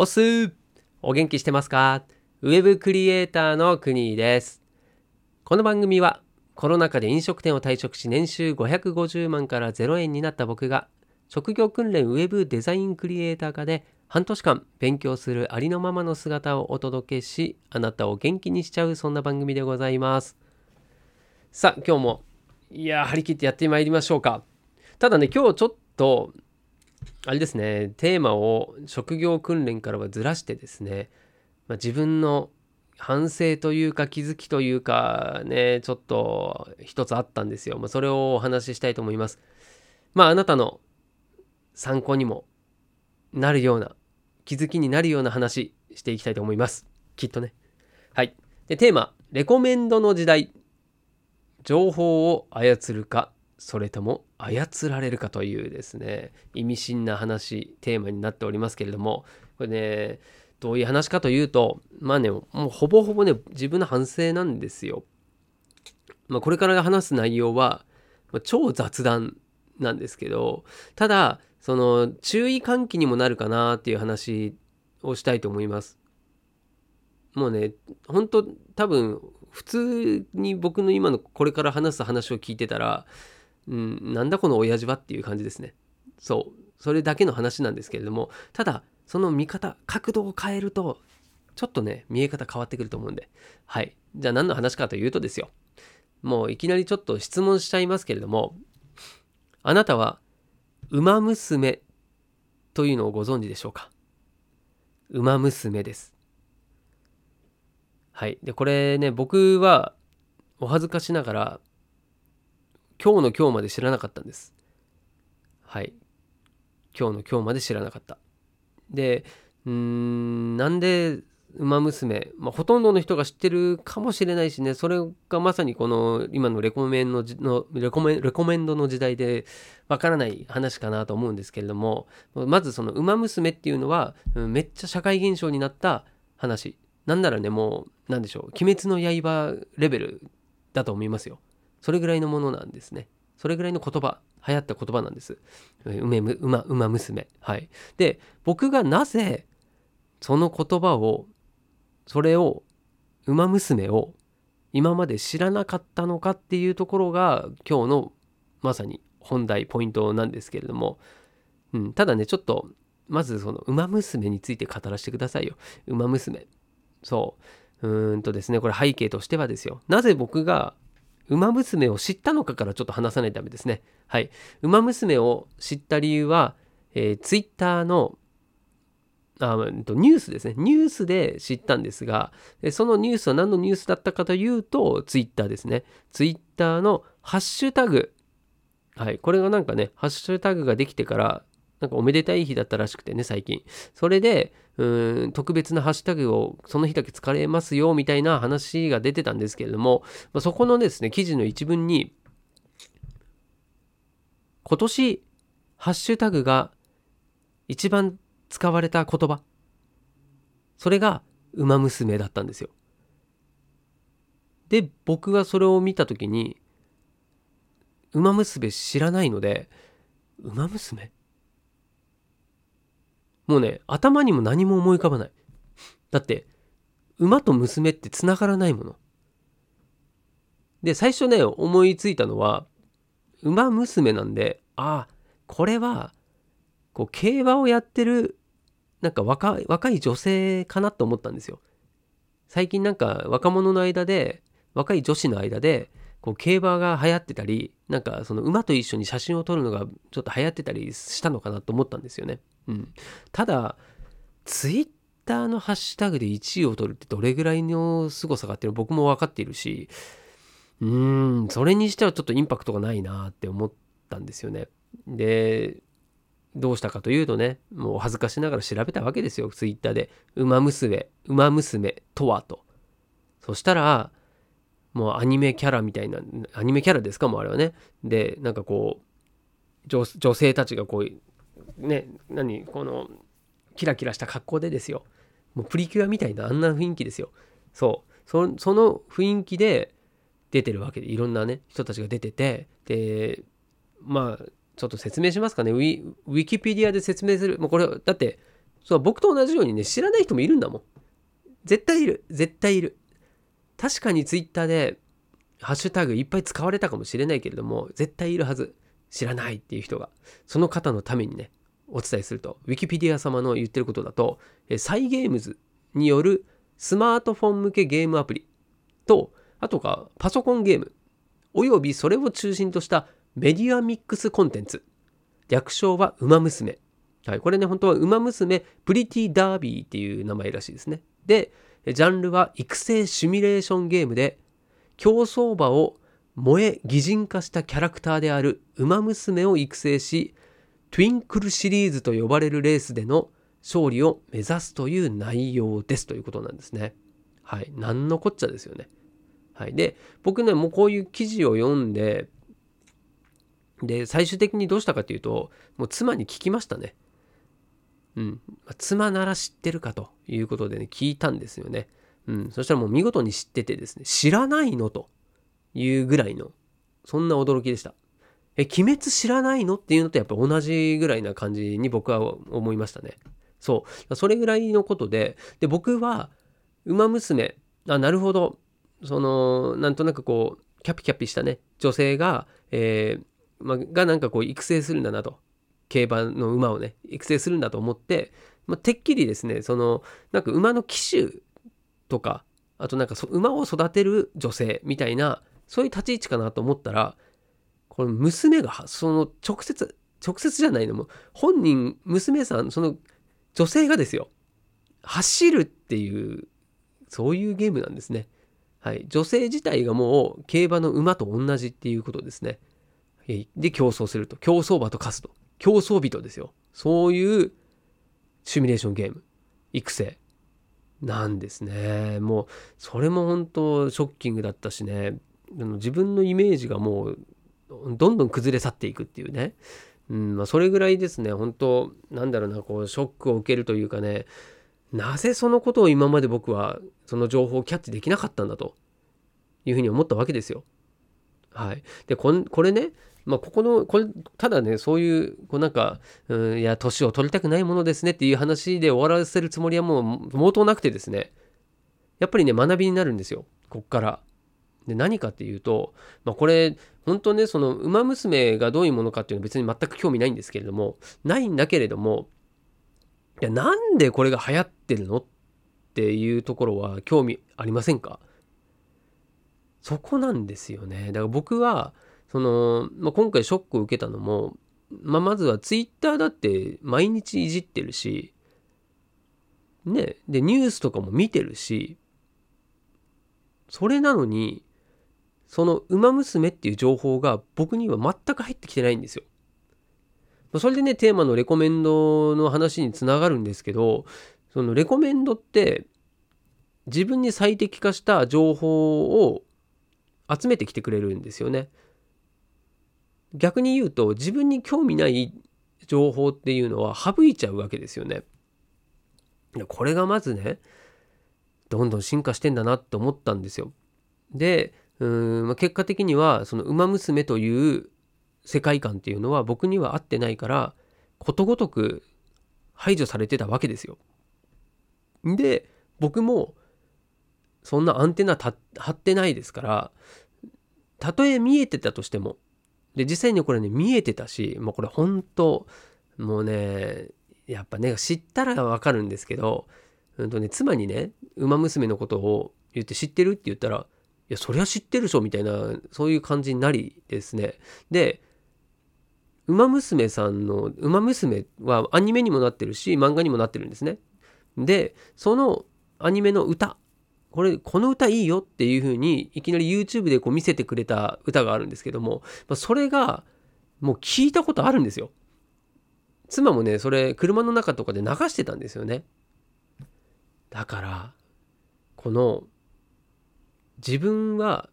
おす。お元気してますか？ウェブクリエイターの国です。この番組はコロナ禍で飲食店を退職し年収550万から0円になった僕が職業訓練ウェブデザインクリエイター科で半年間勉強するありのままの姿をお届けしあなたを元気にしちゃうそんな番組でございます。さあ今日もいや張り切ってやってまいりましょうか。ただね今日ちょっとあれですね、テーマを職業訓練からはずらしてですね、まあ、自分の反省というか気づきというかね、ちょっと一つあったんですよ。まあ、それをお話ししたいと思います。まああなたの参考にもなるような、気づきになるような話していきたいと思います。きっとね。はい。で、テーマ、レコメンドの時代。情報を操るかそれとも操られるかというですね意味深な話テーマになっておりますけれどもこれねどういう話かというとまあねもうほぼほぼね自分の反省なんですよ。まあ、これから話す内容は、まあ、超雑談なんですけどただその注意喚起にもなるかなっていう話をしたいと思います。もうね本当多分普通に僕の今のこれから話す話を聞いてたらうん、なんだこの親父はっていう感じですね。そう。それだけの話なんですけれども、ただ、その見方、角度を変えると、ちょっとね、見え方変わってくると思うんで。はい。じゃあ何の話かというとですよ。もういきなりちょっと質問しちゃいますけれども、あなたは、馬娘というのをご存知でしょうか？馬娘です。はい。で、これね、僕は、お恥ずかしながら、今日の今日まで知らなかったんです。はい。今日の今日まで知らなかった。で、うーん、なんで、ウマ娘、まあ、ほとんどの人が知ってるかもしれないしね、それがまさにこの今のレコメンののレコメレコメンドの時代でわからない話かなと思うんですけれども、まずそのウマ娘っていうのは、めっちゃ社会現象になった話。なんならね、もう、なんでしょう、鬼滅の刃レベルだと思いますよ。それぐらいのものなんですね。それぐらいの言葉、流行った言葉なんです。梅む、馬、馬娘。はい。で、僕がなぜ、その言葉を、それを、馬娘を、今まで知らなかったのかっていうところが、今日のまさに本題、ポイントなんですけれども、うん、ただね、ちょっと、まずその、馬娘について語らせてくださいよ。馬娘。そう。うーんとですね、これ背景としてはですよ。なぜ僕が馬娘を知ったのかからちょっと話さないとダメですね。はい。馬娘を知った理由は、えー、ツイッターのあニュースですね。ニュースで知ったんですが、そのニュースは何のニュースだったかというと、ツイッターですね。ツイッターのハッシュタグ。はい。これがなんかね、ハッシュタグができてから、なんかおめでたい日だったらしくてね、最近。それで、うん、特別なハッシュタグをその日だけ使れますよ、みたいな話が出てたんですけれども、まあ、そこのですね、記事の一文に、今年、ハッシュタグが一番使われた言葉。それが、ウマ娘だったんですよ。で、僕がそれを見たときに、ウマ娘知らないので、ウマ娘？もうね、頭にも何も思い浮かばない。だって、馬と娘って繋がらないもの。で、最初ね、思いついたのは、馬娘なんで、ああ、これは、こう、競馬をやってる、なんか若、若い女性かなと思ったんですよ。最近なんか若者の間で、若い女子の間で、こう競馬が流行ってたり、なんかその馬と一緒に写真を撮るのがちょっと流行ってたりしたのかなと思ったんですよね。うん、ただツイッターのハッシュタグで1位を取るってどれぐらいの凄さかっていうの僕も分かっているしうーんそれにしてはちょっとインパクトがないなって思ったんですよね。でどうしたかというとねもう恥ずかしながら調べたわけですよツイッターで「ウマ娘ウマ娘とは」と。そしたらもうアニメキャラみたいなアニメキャラですかもうあれはねでなんかこう女性たちがこうね何このキラキラした格好でですよ。もうプリキュアみたいなあんな雰囲気ですよ。そう。そその雰囲気で出てるわけでいろんなね人たちが出ててでまあちょっと説明しますかね。ウィウィキペディアで説明する。もうこれだってそう僕と同じようにね知らない人もいるんだもん。絶対いる。絶対いる。確かにツイッターでハッシュタグいっぱい使われたかもしれないけれども絶対いるはず。知らないっていう人が。その方のためにね。お伝えするとウィキペディア様の言ってることだとサイゲームズによるスマートフォン向けゲームアプリとあとかパソコンゲームおよびそれを中心としたメディアミックスコンテンツ略称は「ウマ娘」はい、これね本当は「ウマ娘プリティダービー」っていう名前らしいですね。でジャンルは育成シミュレーションゲームで競走馬を萌え擬人化したキャラクターであるウマ娘を育成しトゥインクルシリーズと呼ばれるレースでの勝利を目指すという内容ですということなんですね。はい。何のこっちゃですよね。はい。で、僕ね、もうこういう記事を読んで、で、最終的にどうしたかというと、もう妻に聞きましたね。うん。妻なら知ってるかということでね、聞いたんですよね。うん。そしたらもう見事に知っててですね、知らないのというぐらいの、そんな驚きでした。え、鬼滅知らないの？っていうのとやっぱ同じぐらいな感じに僕は思いましたね。そう。それぐらいのことで、で、僕は、ウマ娘、あ、なるほど。その、なんとなくこう、キャピキャピしたね、女性が、えー、ま、がなんかこう育成するんだなと。競馬の馬をね、育成するんだと思って、ま、てっきりですね、その、なんか馬の騎手とか、あとなんか馬を育てる女性みたいな、そういう立ち位置かなと思ったら、この娘がその直接直接じゃないのも本人娘さんその女性がですよ走るっていうそういうゲームなんですね。はい、女性自体がもう競馬の馬と同じっていうことですね。で競争すると競走馬と化すと競争人ですよ。そういうシミュレーションゲーム育成なんですね。もうそれも本当ショッキングだったしね自分のイメージがもうどんどん崩れ去っていくっていうね、うんまあ、それぐらいですね。本当なんだろうなこうショックを受けるというかね。なぜそのことを今まで僕はその情報をキャッチできなかったんだというふうに思ったわけですよ。はい、でこれねまあ、ここのこれただねそういうこうなんか、うん、いや年を取りたくないものですねっていう話で終わらせるつもりはもう毛頭なくてですね。やっぱりね学びになるんですよ。こっから。で何かっていうと、まあ、これ本当ねその「ウマ娘」がどういうものかっていうのは別に全く興味ないんですけれどもないんだけれどもいやなんでこれが流行ってるのっていうところは興味ありませんか？そこなんですよね。だから僕はその、まあ、今回ショックを受けたのも、まあ、まずはツイッターだって毎日いじってるしねでニュースとかも見てるしそれなのにその「ウマ娘」っていう情報が僕には全く入ってきてないんですよ。それでねテーマのレコメンドの話につながるんですけどそのレコメンドって自分に最適化した情報を集めてきてくれるんですよね。逆に言うと自分に興味ない情報っていうのは省いちゃうわけですよね。これがまずねどんどん進化してんだなって思ったんですよ。でうん、まあ、結果的にはその「ウマ娘」という世界観っていうのは僕には合ってないからことごとく排除されてたわけですよ。で僕もそんなアンテナ張ってないですからたとえ見えてたとしてもで実際にこれね見えてたしもうこれ本当もうねやっぱね知ったらわかるんですけど、うんとね、妻にね「ウマ娘」のことを言って知ってるって言ったらいや、そりゃ知ってるでしょみたいな、そういう感じになりですね。で、ウマ娘さんの、ウマ娘はアニメにもなってるし、漫画にもなってるんですね。で、そのアニメの歌、これ、この歌いいよっていう風に、いきなり YouTube でこう見せてくれた歌があるんですけども、ま、それが、もう聞いたことあるんですよ。妻もね、それ、車の中とかで流してたんですよね。だから、この、自分は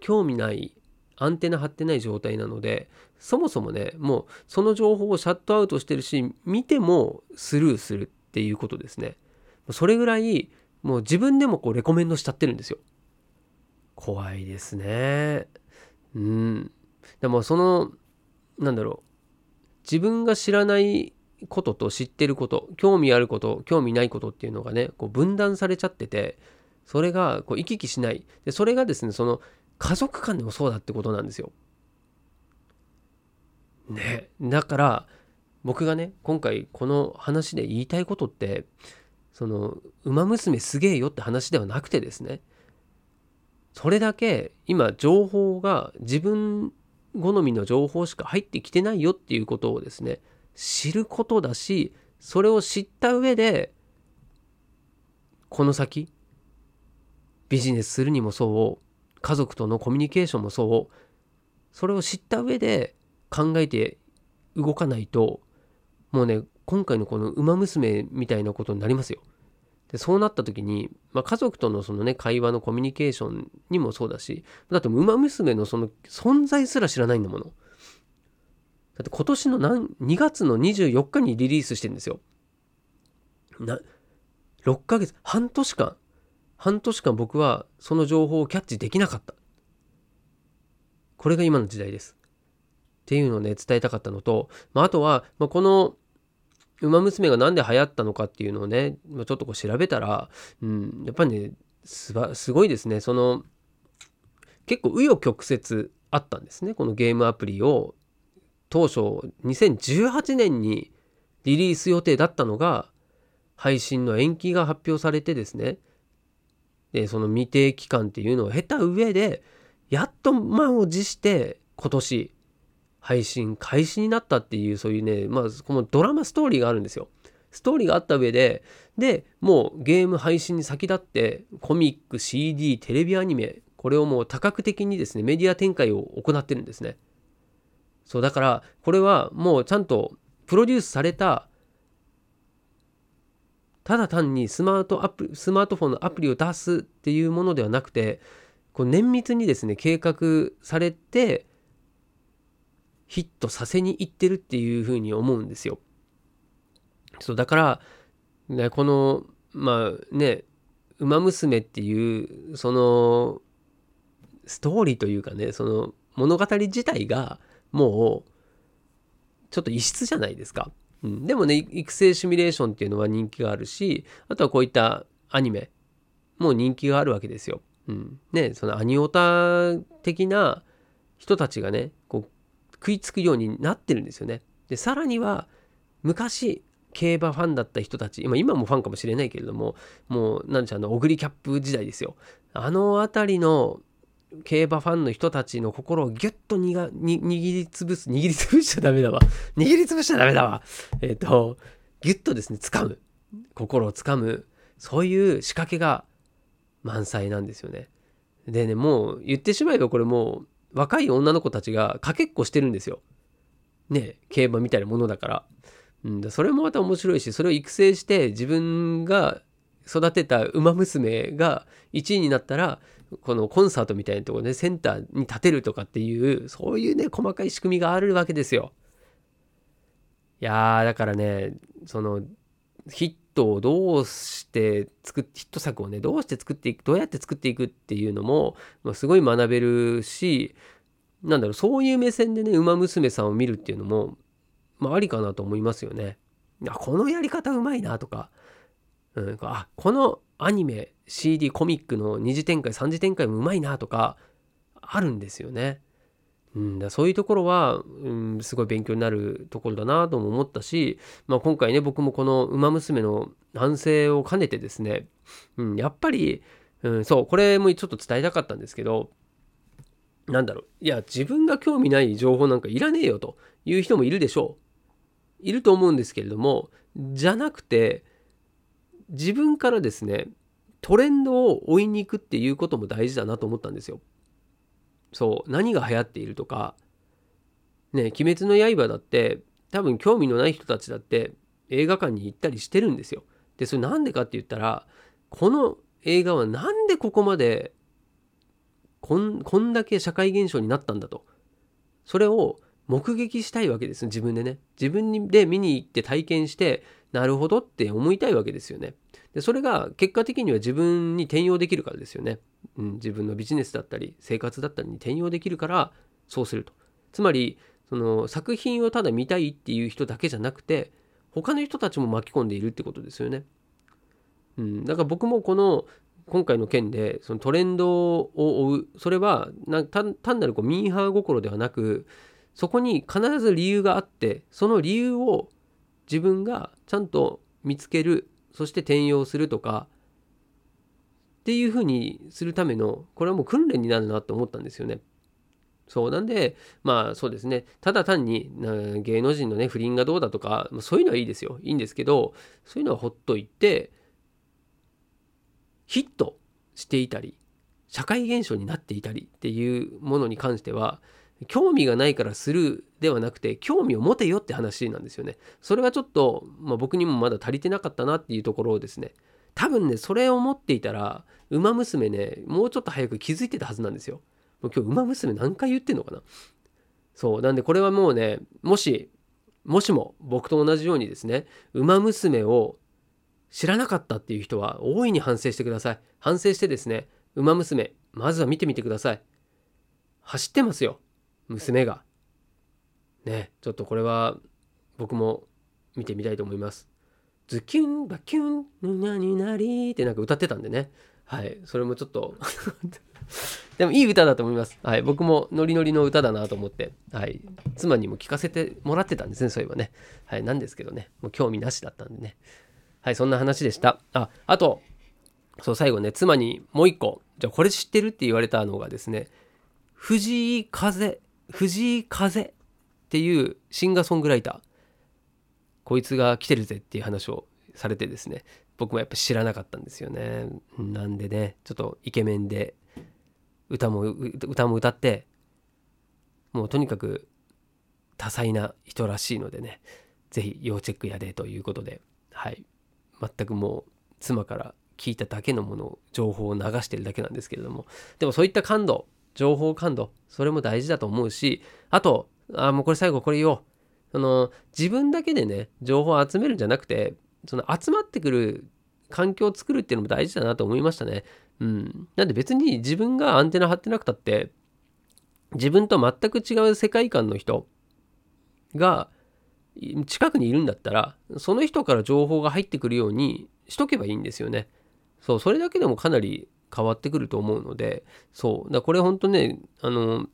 興味ないアンテナ張ってない状態なのでそもそもねもうその情報をシャットアウトしてるし見てもスルーするっていうことですね。それぐらいもう自分でもこうレコメンドしちゃってるんですよ。怖いですね。うん。でもそのなんだろう。自分が知らないことと知ってること興味あること興味ないことっていうのがねこう分断されちゃっててそれがこう行き来しないでそれがですねその家族間でもそうだってことなんですよ。ねだから僕がね今回この話で言いたいことってその「ウマ娘すげえよ」って話ではなくてですねそれだけ今情報が自分好みの情報しか入ってきてないよっていうことをですね知ることだしそれを知った上でこの先ビジネスするにもそう家族とのコミュニケーションもそうそれを知った上で考えて動かないともうね今回のこの「ウマ娘」みたいなことになりますよ。でそうなった時に、まあ、家族とのそのね会話のコミュニケーションにもそうだしだって「ウマ娘」のその存在すら知らないんだもの。だって今年の何2月の24日にリリースしてるんですよ。な6ヶ月半年間半年間僕はその情報をキャッチできなかった。これが今の時代です。っていうのをね伝えたかったのと、まあ、あとは、まあ、このウマ娘が何で流行ったのかっていうのをね、まちょっとこう調べたら、うん、やっぱりねすばすごいですねその結構紆余曲折あったんですねこのゲームアプリを当初2018年にリリース予定だったのが配信の延期が発表されてですねでその未定期間っていうのを経た上でやっと満を持して今年配信開始になったっていうそういうねまあこのドラマストーリーがあるんですよ。ストーリーがあった上ででもうゲーム配信に先立ってコミック CD テレビアニメこれをもう多角的にですねメディア展開を行ってるんですね。そうだからこれはもうちゃんとプロデュースされたただ単にスマートアプスマートフォンのアプリを出すっていうものではなくてこう綿密にですね計画されてヒットさせにいってるっていうふうに思うんですよ。そうだから、ね、このまあね「ウマ娘」っていうそのストーリーというかねその物語自体がもうちょっと異質じゃないですか。うん、でもね育成シミュレーションっていうのは人気があるしあとはこういったアニメも人気があるわけですよ。うん、ねそのアニオタ的な人たちがねこう食いつくようになってるんですよね。でさらには昔競馬ファンだった人たち今今もファンかもしれないけれどももう何でしょうあのオグリキャップ時代ですよあの辺りの競馬ファンの人たちの心をギュッとにがに握りつぶす握りつぶしちゃダメだわ。握りつぶしちゃダメだわ。えっ、ー、とギュッとですね掴む。心を掴む。そういう仕掛けが満載なんですよね。でねもう言ってしまえばこれもう若い女の子たちがかけっこしてるんですよ。ね競馬みたいなものだから。うん、それもまた面白いしそれを育成して自分が育てた馬娘が1位になったらこのコンサートみたいなところで、ね、センターに立てるとかっていうそういうね細かい仕組みがあるわけですよ。いやーだからねそのヒットをどうして作っヒット作をねどうして作っていくどうやって作っていくっていうのも、ま、すごい学べるしなんだろうそういう目線でね「ウマ娘」さんを見るっていうのも、まあ、ありかなと思いますよね。あこのやり方うまいなとか、うん、あこのアニメ CD コミックの二次展開三次展開もうまいなとかあるんですよね。うん、だそういうところは、うん、すごい勉強になるところだなとも思ったし、まあ、今回ね僕もこの「ウマ娘」の反省を兼ねてですね、うん、やっぱり、うん、そうこれもちょっと伝えたかったんですけどなんだろういや自分が興味ない情報なんかいらねえよという人もいるでしょういると思うんですけれどもじゃなくて自分からですねトレンドを追いに行くっていうことも大事だなと思ったんですよ。そう何が流行っているとかね「鬼滅の刃」だって多分興味のない人たちだって映画館に行ったりしてるんですよ。でそれなんでかって言ったらこの映画はなんでここまでこんこんだけ社会現象になったんだとそれを目撃したいわけです自分でね自分で見に行って体験してなるほどって思いたいわけですよねでそれが結果的には自分に転用できるからですよねうん、自分のビジネスだったり生活だったりに転用できるからそうするとつまりその作品をただ見たいっていう人だけじゃなくて他の人たちも巻き込んでいるってことですよね。うん、だから僕もこの今回の件でそのトレンドを追うそれは単なるこうミーハー心ではなくそこに必ず理由があってその理由を自分がちゃんと見つけるそして転用するとかっていうふうにするためのこれはもう訓練になるなと思ったんですよね。そう。なんでまあそうですね。ただ単に芸能人のね不倫がどうだとかそういうのはいいですよ。いいんですけどそういうのはほっといてヒットしていたり社会現象になっていたりっていうものに関しては興味がないからするではなくて興味を持てよって話なんですよね。それはちょっと、まあ、僕にもまだ足りてなかったなっていうところをですね多分ねそれを持っていたら「ウマ娘ね」もうちょっと早く気づいてたはずなんですよ。もう今日「ウマ娘」何回言ってんのかなそうなんでこれはもうねもしもしも僕と同じようにですね「ウマ娘」を知らなかったっていう人は大いに反省してください。反省してですね「ウマ娘」まずは見てみてください。走ってますよ娘が。ねちょっとこれは僕も見てみたいと思います。ズキュンバキュンぬなになりってなんか歌ってたんでね。はい。それもちょっと でもいい歌だと思います。はい。僕もノリノリの歌だなと思って、はい。妻にも聴かせてもらってたんですね、そういえばね。はい。なんですけどね。もう興味なしだったんでね。はい。そんな話でした。あ、あと、そう、最後ね、妻にもう一個、じゃあこれ知ってるって言われたのがですね、藤井風、藤井風っていうシンガーソングライター。こいつが来てるぜっていう話をされてですね、僕もやっぱ知らなかったんですよね。なんでね、ちょっとイケメンで歌も歌も歌ってもうとにかく多彩な人らしいのでね是非要チェックやでということではい全くもう妻から聞いただけのものを情報を流してるだけなんですけれどもでもそういった感度情報感度それも大事だと思うしあとあもうこれ最後これ言おうその自分だけでね情報を集めるんじゃなくてその集まってくる環境を作るっていうのも大事だなと思いましたね。うん。なんで別に自分がアンテナ張ってなくたって、自分と全く違う世界観の人が近くにいるんだったら、その人から情報が入ってくるようにしとけばいいんですよね。そう、それだけでもかなり変わってくると思うので、そう。だこれほんとね、あの、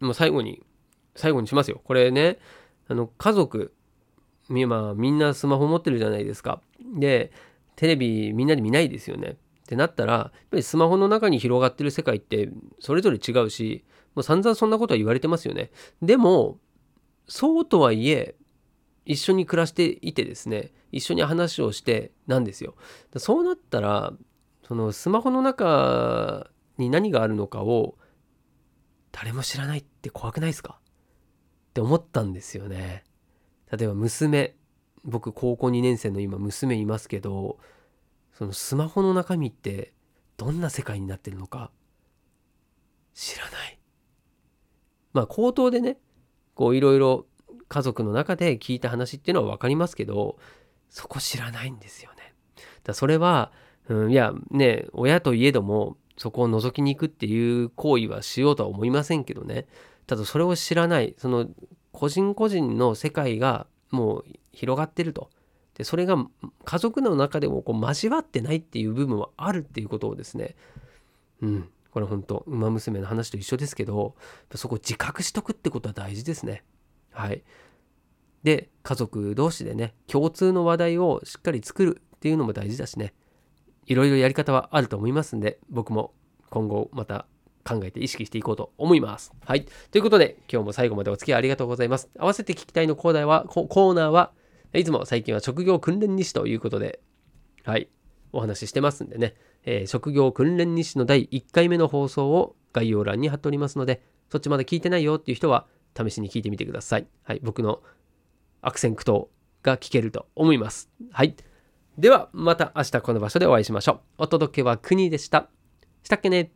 もう最後に、最後にしますよ。これね、あの、家族、まあ、みんなスマホ持ってるじゃないですか。で、テレビみんなで見ないですよね。ってなったら、やっぱりスマホの中に広がってる世界ってそれぞれ違うし、もう散々そんなことは言われてますよね。でも、そうとはいえ、一緒に暮らしていてですね、一緒に話をしてなんですよ。そうなったら、そのスマホの中に何があるのかを誰も知らないって怖くないですか？って思ったんですよね。例えば娘僕高校2年生の今娘いますけどそのスマホの中身ってどんな世界になってるのか知らない。まあ口頭でねこういろいろ家族の中で聞いた話っていうのは分かりますけどそこ知らないんですよね。だそれは、うん、いやね親といえどもそこを覗きに行くっていう行為はしようとは思いませんけどね。ただそれを知らないその個人個人の世界がもう広がってると。でそれが家族の中でもこう交わってないっていう部分はあるっていうことをですね。うんこれ本当馬娘の話と一緒ですけどそこ自覚しとくってことは大事ですね。はい。で家族同士でね共通の話題をしっかり作るっていうのも大事だしね。いろいろやり方はあると思いますんで僕も今後また考えて意識していこうと思います。はい。ということで、今日も最後までお付き合いありがとうございます。合わせて聞きたいのコーナーは、コーナーは、いつも最近は職業訓練日誌ということで、はい、お話ししてますんでね、えー、職業訓練日誌の第1回目の放送を概要欄に貼っておりますので、そっちまだ聞いてないよっていう人は、試しに聞いてみてください。はい、僕の悪戦苦闘が聞けると思います。はい。では、また明日この場所でお会いしましょう。お届けは国でした。したっけね